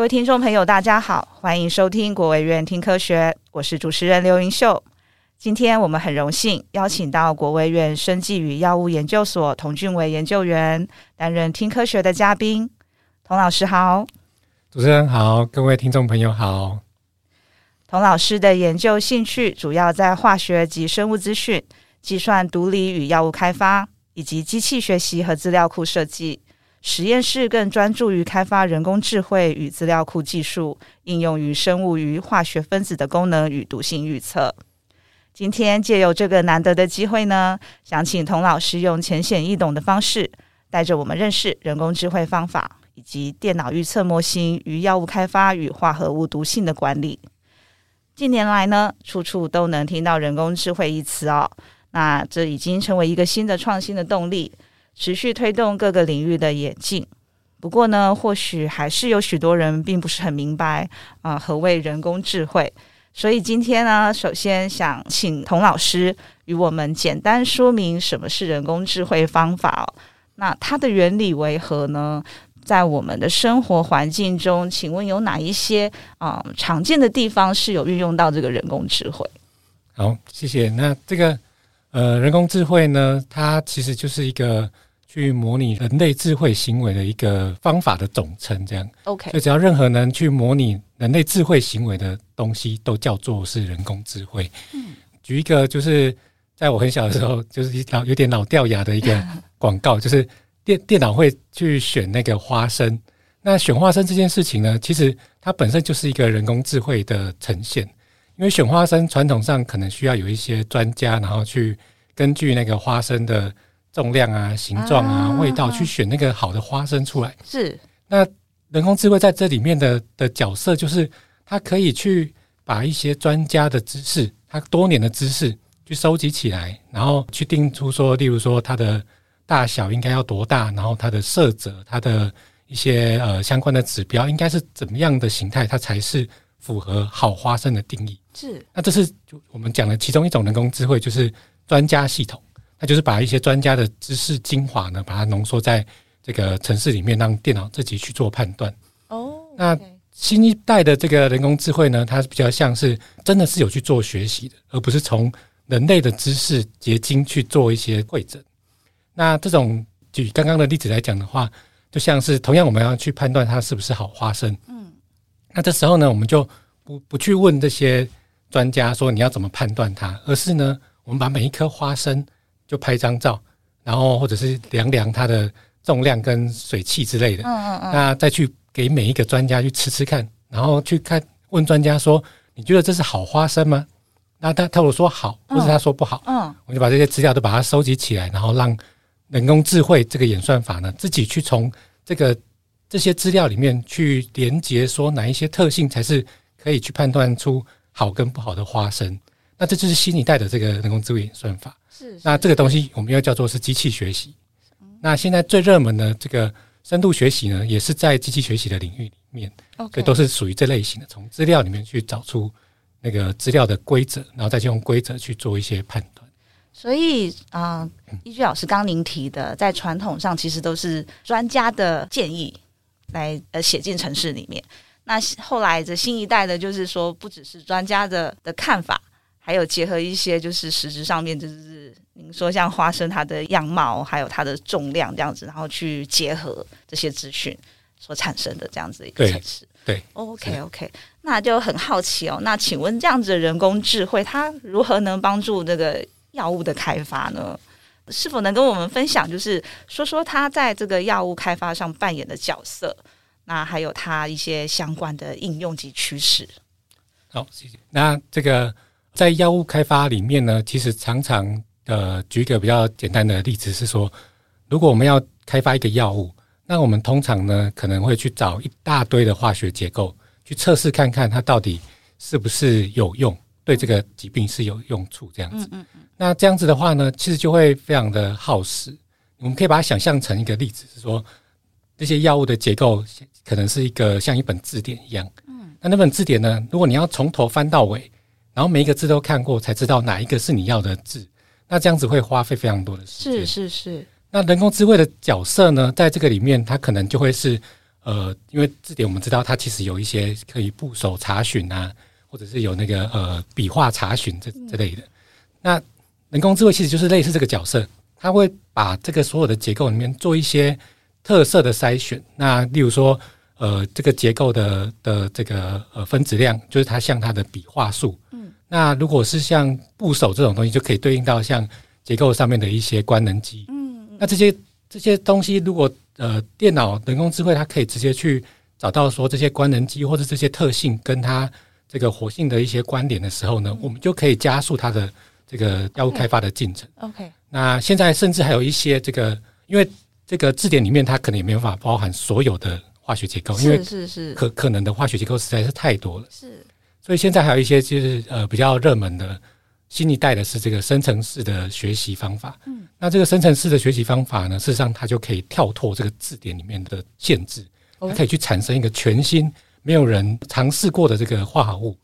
各位听众朋友，大家好，欢迎收听国卫院听科学，我是主持人刘云秀。今天我们很荣幸邀请到国卫院生技与药物研究所童俊伟研究员担任听科学的嘉宾。童老师好，主持人好，各位听众朋友好。童老师的研究兴趣主要在化学及生物资讯、计算毒理与药物开发，以及机器学习和资料库设计。实验室更专注于开发人工智慧与资料库技术，应用于生物与化学分子的功能与毒性预测。今天借由这个难得的机会呢，想请童老师用浅显易懂的方式，带着我们认识人工智慧方法以及电脑预测模型与药物开发与化合物毒性的管理。近年来呢，处处都能听到人工智慧一词哦，那这已经成为一个新的创新的动力。持续推动各个领域的演进。不过呢，或许还是有许多人并不是很明白啊、何谓人工智慧。所以今天呢，首先想请童老师与我们简单说明什么是人工智慧方法哦。那它的原理为何呢？在我们的生活环境中，请问有哪一些啊、常见的地方是有运用到这个人工智慧？好，谢谢。那这个。呃，人工智慧呢，它其实就是一个去模拟人类智慧行为的一个方法的总称，这样。OK，所以只要任何能去模拟人类智慧行为的东西，都叫做是人工智慧。嗯，举一个，就是在我很小的时候，就是一老有点老掉牙的一个广告，就是电电脑会去选那个花生。那选花生这件事情呢，其实它本身就是一个人工智慧的呈现。因为选花生传统上可能需要有一些专家，然后去根据那个花生的重量啊、形状啊、啊味道去选那个好的花生出来。是。那人工智慧在这里面的的角色，就是它可以去把一些专家的知识，它多年的知识去收集起来，然后去定出说，例如说它的大小应该要多大，然后它的色泽、它的一些呃相关的指标应该是怎么样的形态，它才是符合好花生的定义。是，那这是就我们讲的其中一种人工智慧，就是专家系统。那就是把一些专家的知识精华呢，把它浓缩在这个城市里面，让电脑自己去做判断。哦，那新一代的这个人工智慧呢，它比较像是真的是有去做学习的，而不是从人类的知识结晶去做一些会诊。那这种举刚刚的例子来讲的话，就像是同样我们要去判断它是不是好花生。嗯，那这时候呢，我们就不不去问这些。专家说你要怎么判断它，而是呢，我们把每一颗花生就拍张照，然后或者是量量它的重量跟水汽之类的，嗯嗯嗯，那再去给每一个专家去吃吃看，然后去看问专家说，你觉得这是好花生吗？那他他如果说好，或者他说不好，嗯，我就把这些资料都把它收集起来，然后让人工智慧这个演算法呢，自己去从这个这些资料里面去连接，说哪一些特性才是可以去判断出。好跟不好的花生，那这就是新一代的这个人工智慧演算法。是，是，那这个东西我们又叫做是机器学习。嗯、那现在最热门的这个深度学习呢，也是在机器学习的领域里面，所以都是属于这类型的，从资料里面去找出那个资料的规则，然后再去用规则去做一些判断。所以啊，依据老师刚您提的，在传统上其实都是专家的建议来呃写进城市里面。那后来这新一代的，就是说不只是专家的的看法，还有结合一些就是实质上面，就是您说像花生它的样貌，还有它的重量这样子，然后去结合这些资讯所产生的这样子一个城市。对，OK OK，那就很好奇哦。那请问这样子的人工智慧，它如何能帮助这个药物的开发呢？是否能跟我们分享，就是说说它在这个药物开发上扮演的角色？那还有它一些相关的应用及趋势。好，谢谢。那这个在药物开发里面呢，其实常常呃，举一个比较简单的例子是说，如果我们要开发一个药物，那我们通常呢可能会去找一大堆的化学结构去测试看看它到底是不是有用，对这个疾病是有用处这样子。嗯嗯嗯。那这样子的话呢，其实就会非常的耗时。我们可以把它想象成一个例子是说。这些药物的结构可能是一个像一本字典一样，嗯，那那本字典呢，如果你要从头翻到尾，然后每一个字都看过，才知道哪一个是你要的字，那这样子会花费非常多的时间。是是是。那人工智慧的角色呢，在这个里面，它可能就会是呃，因为字典我们知道它其实有一些可以部首查询啊，或者是有那个呃笔画查询这之类的。那人工智慧其实就是类似这个角色，它会把这个所有的结构里面做一些特色的筛选。那例如说，呃，这个结构的的这个呃分子量，就是它像它的笔画数。嗯。那如果是像部首这种东西，就可以对应到像结构上面的一些官能基。嗯。那这些这些东西，如果呃电脑人工智慧它可以直接去找到说这些官能基或者这些特性跟它这个活性的一些关联的时候呢，我们就可以加速它的。这个药物开发的进程。OK，那现在甚至还有一些这个，因为这个字典里面它可能也没有办法包含所有的化学结构，因为是是可可能的化学结构实在是太多了。是，所以现在还有一些就是呃比较热门的新一代的是这个生成式的学习方法。嗯，那这个生成式的学习方法呢，事实上它就可以跳脱这个字典里面的限制，它可以去产生一个全新没有人尝试过的这个化合物。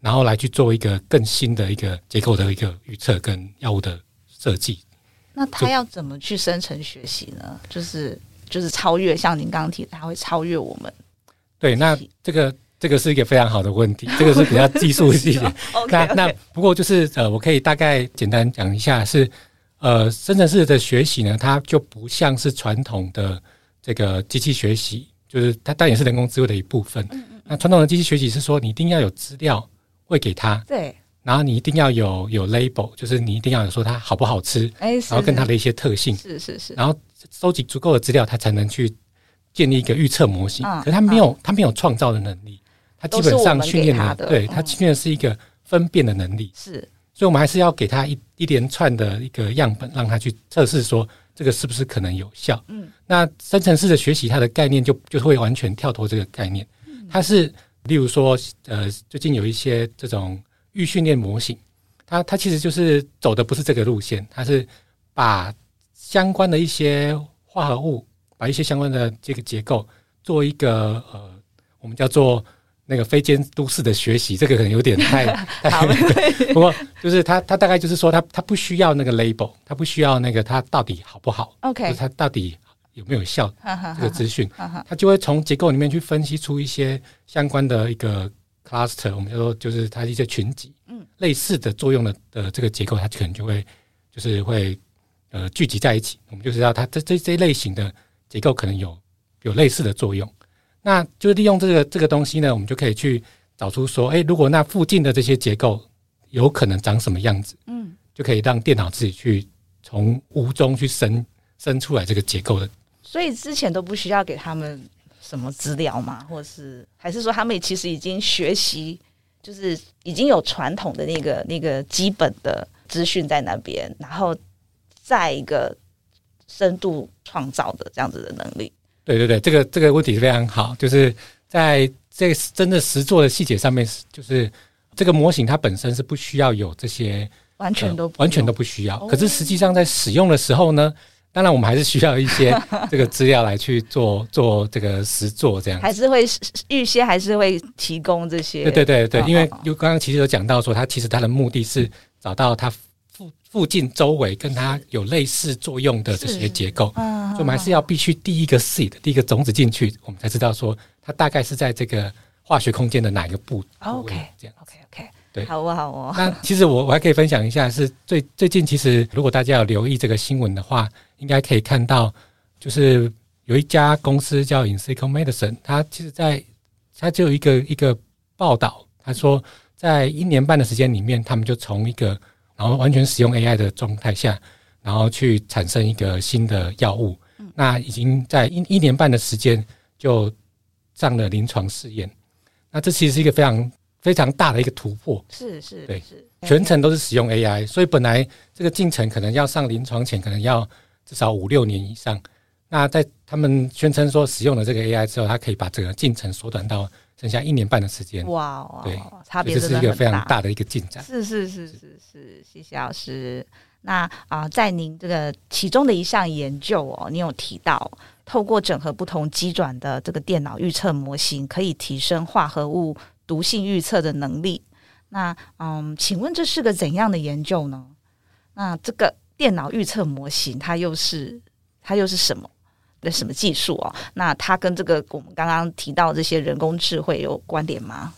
然后来去做一个更新的一个结构的一个预测跟药物的设计。那它要怎么去生成学习呢？就是就是超越，像您刚刚提的，它会超越我们。对，那这个这个是一个非常好的问题，这个是比较技术细节。那那不过就是呃，我可以大概简单讲一下是，是呃，生成式的学习呢，它就不像是传统的这个机器学习，就是它当然也是人工智慧的一部分。嗯嗯。那传统的机器学习是说，你一定要有资料。会给它，对，然后你一定要有有 label，就是你一定要有说它好不好吃，哎，然后跟它的一些特性，是是是，然后收集足够的资料，它才能去建立一个预测模型。可是它没有，它没有创造的能力，它基本上训练的，对，它训练的是一个分辨的能力。是，所以我们还是要给他一一连串的一个样本，让他去测试说这个是不是可能有效。嗯，那深层式的学习，它的概念就就会完全跳脱这个概念，它是。例如说，呃，最近有一些这种预训练模型，它它其实就是走的不是这个路线，它是把相关的一些化合物，把一些相关的这个结构做一个呃，我们叫做那个非监督式的学习，这个可能有点太 太，不过就是他他大概就是说，他他不需要那个 label，他不需要那个他到底好不好，OK，他到底。有没有效？这个资讯，他就会从结构里面去分析出一些相关的一个 cluster，我们就说就是它一些群集，嗯，类似的作用的的这个结构，它可能就会就是会呃聚集在一起。我们就知道它这这这类型的结构可能有有类似的作用。那就利用这个这个东西呢，我们就可以去找出说，哎，如果那附近的这些结构有可能长什么样子，嗯，就可以让电脑自己去从无中去生生出来这个结构的。所以之前都不需要给他们什么资料吗？或是还是说他们其实已经学习，就是已经有传统的那个那个基本的资讯在那边，然后再一个深度创造的这样子的能力。对对对，这个这个问题是非常好，就是在这个真的实做的细节上面，就是这个模型它本身是不需要有这些完全都、呃、完全都不需要，可是实际上在使用的时候呢？当然，我们还是需要一些 这个资料来去做做这个实做，这样还是会预先还是会提供这些。对对对对，因为就刚刚其实有讲到说，它其实它的目的是找到它附附近周围跟它有类似作用的这些结构，所以我们还是要必须第一个 seed 第一个种子进去，我们才知道说它大概是在这个化学空间的哪一个部。OK，这样 OK OK。对，好哦，好哦。那其实我我还可以分享一下，是最最近其实如果大家有留意这个新闻的话，应该可以看到，就是有一家公司叫 Insilico Medicine，它其实在它就有一个一个报道，他说在一年半的时间里面，他们就从一个然后完全使用 AI 的状态下，然后去产生一个新的药物，那已经在一一年半的时间就上了临床试验，那这其实是一个非常。非常大的一个突破，是是，对，是。全程都是使用 AI，所以本来这个进程可能要上临床前，可能要至少五六年以上。那在他们宣称说使用了这个 AI 之后，它可以把整个进程缩短到剩下一年半的时间。哇，对，差别这是一个非常大的一个进展。是是是是是，谢谢老师。那啊、呃，在您这个其中的一项研究哦，你有提到透过整合不同机转的这个电脑预测模型，可以提升化合物。毒性预测的能力，那嗯，请问这是个怎样的研究呢？那这个电脑预测模型它又是它又是什么？的什么技术哦？那它跟这个我们刚刚提到这些人工智慧有关联吗？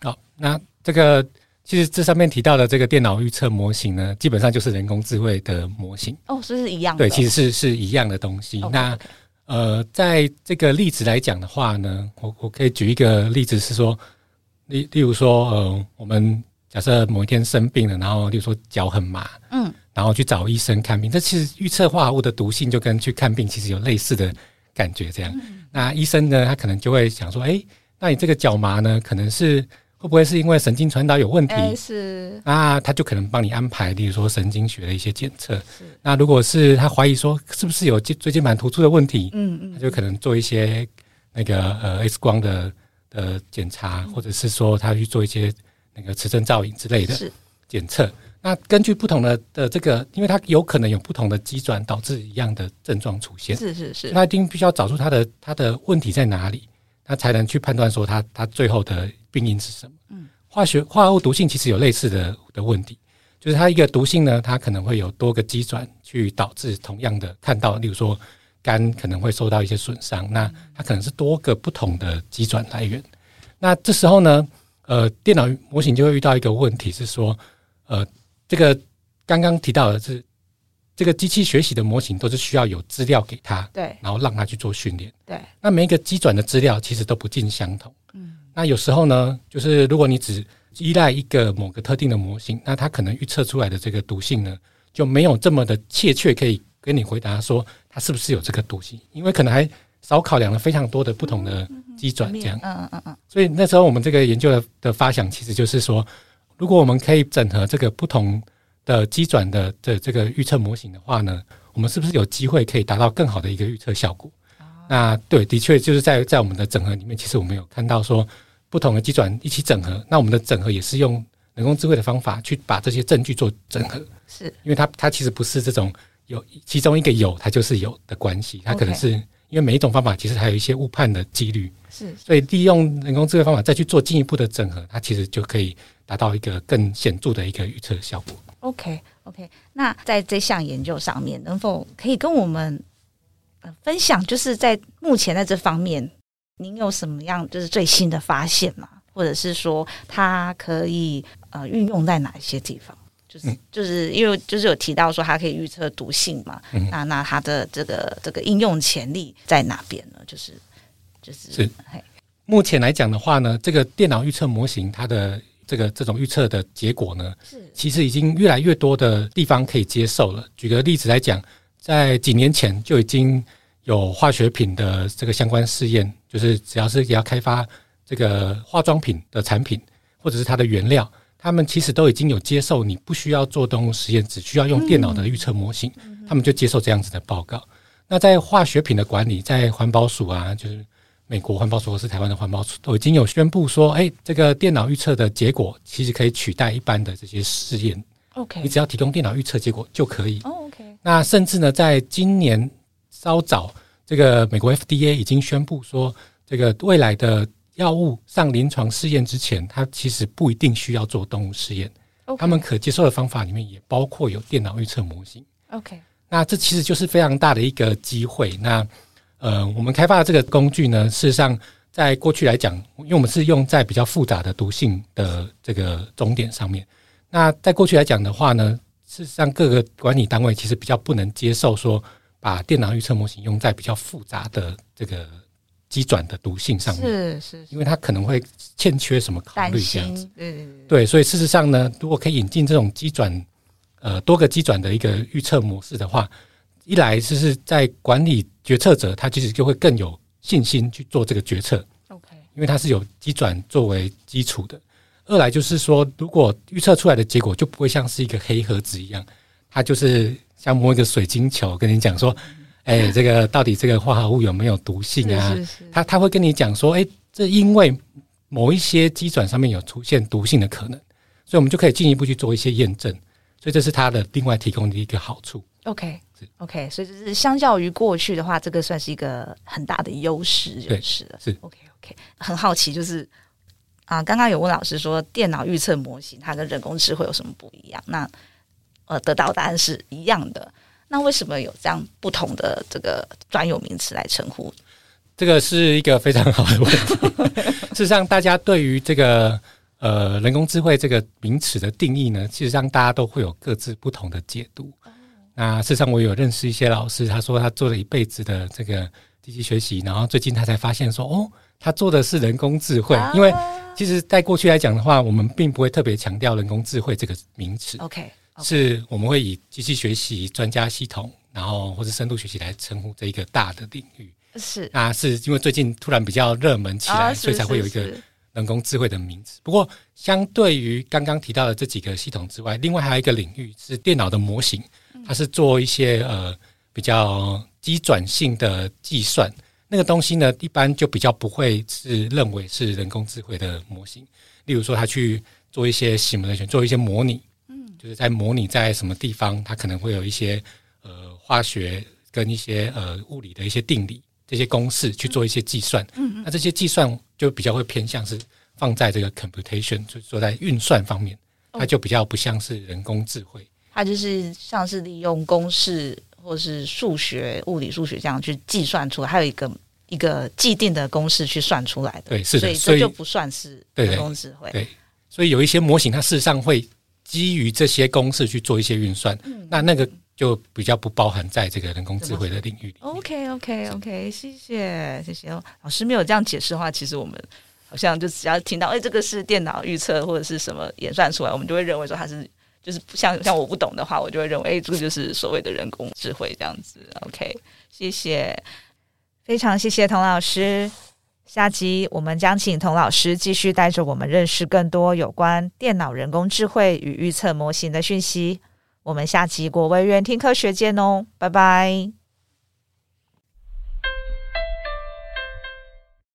好，那这个其实这上面提到的这个电脑预测模型呢，基本上就是人工智慧的模型哦，是是一样的，对，其实是是一样的东西。Okay, 那.呃，在这个例子来讲的话呢，我我可以举一个例子是说，例例如说，呃，我们假设某一天生病了，然后例如说脚很麻，嗯。然后去找医生看病，这其实预测化合物的毒性就跟去看病其实有类似的感觉。这样，嗯、那医生呢，他可能就会想说：“哎，那你这个脚麻呢，可能是会不会是因为神经传导有问题？是，那他就可能帮你安排，例如说神经学的一些检测。是，那如果是他怀疑说是不是有椎间盘突出的问题，嗯嗯，他就可能做一些那个呃 X 光的的检查，或者是说他去做一些那个磁振造影之类的检测。”那根据不同的的这个，因为它有可能有不同的机转导致一样的症状出现，是是是，那一定必须要找出它的它的问题在哪里，那才能去判断说它它最后的病因是什么。嗯，化学化合物毒性其实有类似的的问题，就是它一个毒性呢，它可能会有多个机转去导致同样的看到，例如说肝可能会受到一些损伤，那它可能是多个不同的机转来源。那这时候呢，呃，电脑模型就会遇到一个问题是说，呃。这个刚刚提到的是，这个机器学习的模型都是需要有资料给它，对，然后让它去做训练，对。那每一个机转的资料其实都不尽相同，嗯。那有时候呢，就是如果你只依赖一个某个特定的模型，那它可能预测出来的这个毒性呢，就没有这么的确切，可以跟你回答说它是不是有这个毒性，因为可能还少考量了非常多的不同的机转，这样，嗯嗯嗯嗯。所以那时候我们这个研究的的发想，其实就是说。如果我们可以整合这个不同的机转的的这个预测模型的话呢，我们是不是有机会可以达到更好的一个预测效果？那对，的确就是在在我们的整合里面，其实我们有看到说不同的机转一起整合，那我们的整合也是用人工智慧的方法去把这些证据做整合，是。因为它它其实不是这种有其中一个有它就是有的关系，它可能是因为每一种方法其实还有一些误判的几率，是所以利用人工智慧方法再去做进一步的整合，它其实就可以。达到一个更显著的一个预测效果。OK OK，那在这项研究上面，能否可以跟我们分享，就是在目前在这方面，您有什么样就是最新的发现吗？或者是说，它可以呃运用在哪一些地方？就就是因为就是有提到说它可以预测毒性嘛，嗯、那那它的这个这个应用潜力在哪边呢？就是就是是嘿目前来讲的话呢，这个电脑预测模型它的。这个这种预测的结果呢，是其实已经越来越多的地方可以接受了。举个例子来讲，在几年前就已经有化学品的这个相关试验，就是只要是要开发这个化妆品的产品，或者是它的原料，他们其实都已经有接受你不需要做动物实验，只需要用电脑的预测模型，嗯、他们就接受这样子的报告。那在化学品的管理，在环保署啊，就是。美国环保署或是台湾的环保署都已经有宣布说，哎，这个电脑预测的结果其实可以取代一般的这些试验。OK，你只要提供电脑预测结果就可以。哦，OK。那甚至呢，在今年稍早，这个美国 FDA 已经宣布说，这个未来的药物上临床试验之前，它其实不一定需要做动物试验。他们可接受的方法里面也包括有电脑预测模型。OK，那这其实就是非常大的一个机会。那呃，我们开发的这个工具呢，事实上在过去来讲，因为我们是用在比较复杂的毒性的这个终点上面。那在过去来讲的话呢，事实上各个管理单位其实比较不能接受说把电脑预测模型用在比较复杂的这个机转的毒性上面，是是，因为它可能会欠缺什么考虑这样子。嗯，对，所以事实上呢，如果可以引进这种机转，呃，多个机转的一个预测模式的话。一来就是在管理决策者，他其实就会更有信心去做这个决策。OK，因为它是有机转作为基础的。二来就是说，如果预测出来的结果就不会像是一个黑盒子一样，它就是像摸一个水晶球，跟你讲说，哎、欸，这个到底这个化合物有没有毒性啊？是是是，他他会跟你讲说，哎、欸，这因为某一些基转上面有出现毒性的可能，所以我们就可以进一步去做一些验证。所以这是它的另外提供的一个好处。OK。OK，所以就是相较于过去的话，这个算是一个很大的优势，就是了。是 OK OK，很好奇，就是啊，刚刚有问老师说，电脑预测模型它跟人工智慧有什么不一样？那呃，得到答案是一样的。那为什么有这样不同的这个专有名词来称呼？这个是一个非常好的问题。事实上，大家对于这个呃人工智慧这个名词的定义呢，其实上大家都会有各自不同的解读。那事实上，我有认识一些老师，他说他做了一辈子的这个机器学习，然后最近他才发现说，哦，他做的是人工智慧。因为其实，在过去来讲的话，我们并不会特别强调人工智慧这个名词。OK。是我们会以机器学习专家系统，然后或者深度学习来称呼这一个大的领域。是啊，是因为最近突然比较热门起来，所以才会有一个人工智慧的名字。不过，相对于刚刚提到的这几个系统之外，另外还有一个领域是电脑的模型，它是做一些呃比较机转性的计算。那个东西呢，一般就比较不会是认为是人工智慧的模型。例如说，他去做一些 simulation，做一些模拟。就是在模拟在什么地方，它可能会有一些呃化学跟一些呃物理的一些定理这些公式去做一些计算。嗯嗯。那这些计算就比较会偏向是放在这个 computation，就是说在运算方面，它就比较不像是人工智慧。它就是像是利用公式或是数学、物理、数学这样去计算出来，还有一个一个既定的公式去算出来的。对，是的。所以这就不算是人工智慧。对，所以有一些模型，它事实上会。基于这些公式去做一些运算，嗯，那那个就比较不包含在这个人工智慧的领域里。OK，OK，OK，谢谢，谢谢。老师没有这样解释的话，其实我们好像就只要听到，哎，这个是电脑预测或者是什么演算出来，我们就会认为说它是，就是不像像我不懂的话，我就会认为，哎，这个就是所谓的人工智慧这样子。OK，谢谢，非常谢谢童老师。下集我们将请童老师继续带着我们认识更多有关电脑人工智慧与预测模型的讯息。我们下集国卫院听科学见哦，拜拜。